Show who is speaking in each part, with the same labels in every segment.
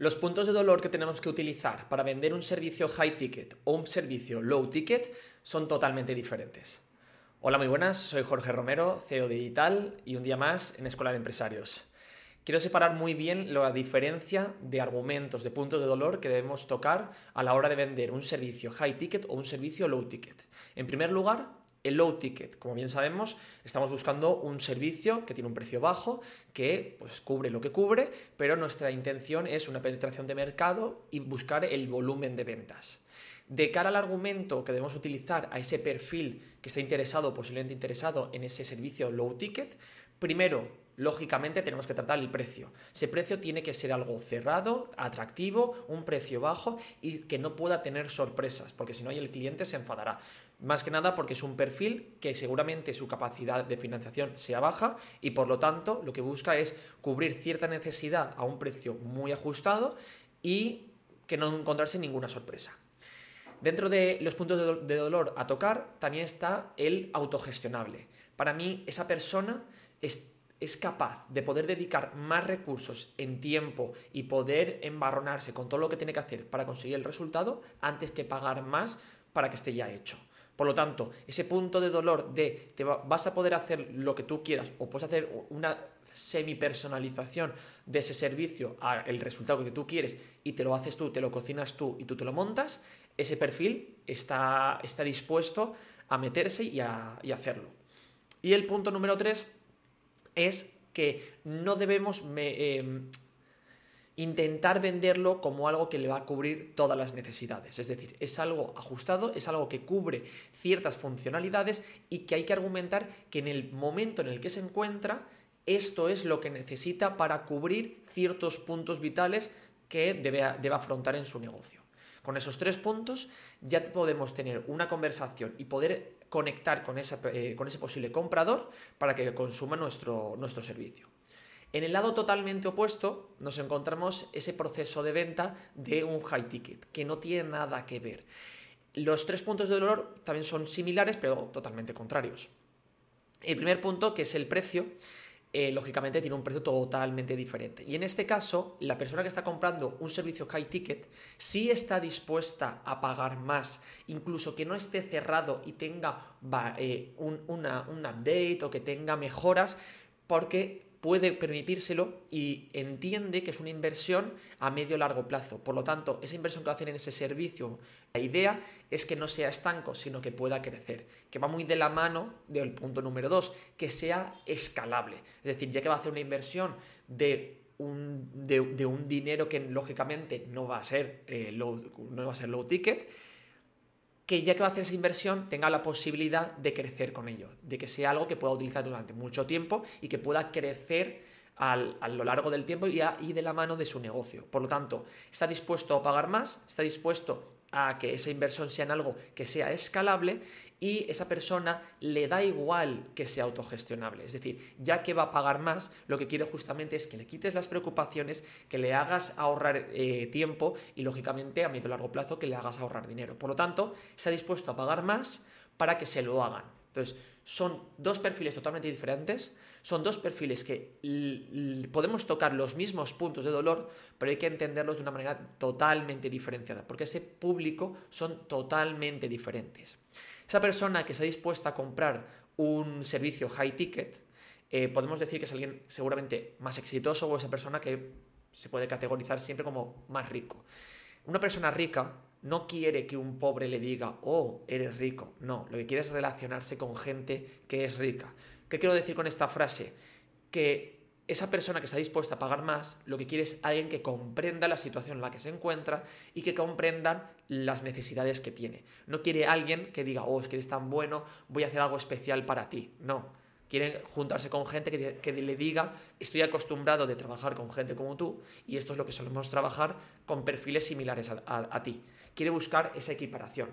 Speaker 1: Los puntos de dolor que tenemos que utilizar para vender un servicio high ticket o un servicio low ticket son totalmente diferentes. Hola, muy buenas, soy Jorge Romero, CEO Digital y un día más en Escuela de Empresarios. Quiero separar muy bien la diferencia de argumentos, de puntos de dolor que debemos tocar a la hora de vender un servicio high ticket o un servicio low ticket. En primer lugar, low ticket, como bien sabemos, estamos buscando un servicio que tiene un precio bajo, que pues, cubre lo que cubre, pero nuestra intención es una penetración de mercado y buscar el volumen de ventas. De cara al argumento que debemos utilizar a ese perfil que está interesado, posiblemente interesado en ese servicio low ticket, primero, lógicamente tenemos que tratar el precio. Ese precio tiene que ser algo cerrado, atractivo, un precio bajo y que no pueda tener sorpresas, porque si no el cliente se enfadará. Más que nada porque es un perfil que seguramente su capacidad de financiación sea baja y por lo tanto lo que busca es cubrir cierta necesidad a un precio muy ajustado y que no encontrarse ninguna sorpresa. Dentro de los puntos de dolor a tocar también está el autogestionable. Para mí esa persona es es capaz de poder dedicar más recursos en tiempo y poder embarronarse con todo lo que tiene que hacer para conseguir el resultado antes que pagar más para que esté ya hecho. Por lo tanto, ese punto de dolor de te vas a poder hacer lo que tú quieras o puedes hacer una semi personalización de ese servicio al resultado que tú quieres y te lo haces tú, te lo cocinas tú y tú te lo montas, ese perfil está, está dispuesto a meterse y a, hacerlo. Y el punto número tres es que no debemos em, intentar venderlo como algo que le va a cubrir todas las necesidades. Es decir, es algo ajustado, es algo que cubre ciertas funcionalidades y que hay que argumentar que en el momento en el que se encuentra, esto es lo que necesita para cubrir ciertos puntos vitales que debe, debe afrontar en su negocio. Con esos tres puntos ya podemos tener una conversación y poder conectar con, eh, con ese posible comprador para que consuma nuestro, nuestro servicio. En el lado totalmente opuesto nos encontramos ese proceso de venta de un high ticket, que no tiene nada que ver. Los tres puntos de dolor también son similares, pero totalmente contrarios. El primer punto, que es el precio, eh, lógicamente tiene un precio totalmente diferente. Y en este caso, la persona que está comprando un servicio high ticket sí está dispuesta a pagar más, incluso que no esté cerrado y tenga eh, un, un update o que tenga mejoras, porque puede permitírselo y entiende que es una inversión a medio largo plazo. Por lo tanto, esa inversión que hacer en ese servicio, la idea es que no sea estanco, sino que pueda crecer, que va muy de la mano del punto número dos, que sea escalable. Es decir, ya que va a hacer una inversión de un, de, un dinero que lógicamente no va a ser, eh, no va a ser low ticket, que ya que va a hacer esa inversión tenga la posibilidad de crecer con ello, de que sea algo que pueda utilizar durante mucho tiempo y que pueda crecer a lo largo del tiempo y, y de la mano de su negocio. Por lo tanto, está dispuesto a pagar más, está dispuesto a que esa inversión sea en algo que sea escalable y esa persona le da igual que sea autogestionable. Es decir, ya que va a pagar más, lo que quiere justamente es que le quites las preocupaciones, que le hagas ahorrar eh, tiempo y lógicamente a medio largo plazo que le hagas ahorrar dinero. Por lo tanto, está dispuesto a pagar más para que se lo hagan. Entonces, son dos perfiles totalmente diferentes, son dos perfiles que podemos tocar los mismos puntos de dolor, pero hay que entenderlos de una manera totalmente diferenciada, porque ese público son totalmente diferentes. Esa persona que está dispuesta a comprar un servicio high ticket, eh, podemos decir que es alguien seguramente más exitoso o esa persona que se puede categorizar siempre como más rico. Una persona rica no quiere que un pobre le diga, oh, eres rico. No, lo que quiere es relacionarse con gente que es rica. ¿Qué quiero decir con esta frase? Que esa persona que está dispuesta a pagar más, lo que quiere es alguien que comprenda la situación en la que se encuentra y que comprendan las necesidades que tiene. No quiere alguien que diga, oh, es que eres tan bueno, voy a hacer algo especial para ti. No quieren juntarse con gente que, le diga, estoy acostumbrado de trabajar con gente como tú y esto es lo que solemos trabajar con perfiles similares a, ti. Quiere buscar esa equiparación.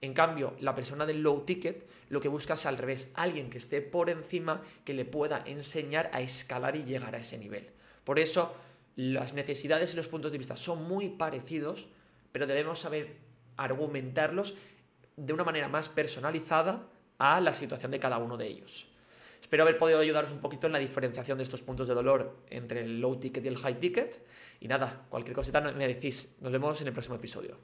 Speaker 1: En cambio, la persona del low ticket lo que busca es al revés, alguien que esté por encima que le pueda enseñar a escalar y llegar a ese nivel. Por eso, las necesidades y los puntos de vista son muy parecidos, pero debemos saber argumentarlos de una manera más personalizada a la situación de cada uno de ellos. Espero haber podido ayudaros un poquito en la diferenciación de estos puntos de dolor entre el low ticket y el high ticket. Y nada, cualquier cosita me decís. Nos vemos en el próximo episodio.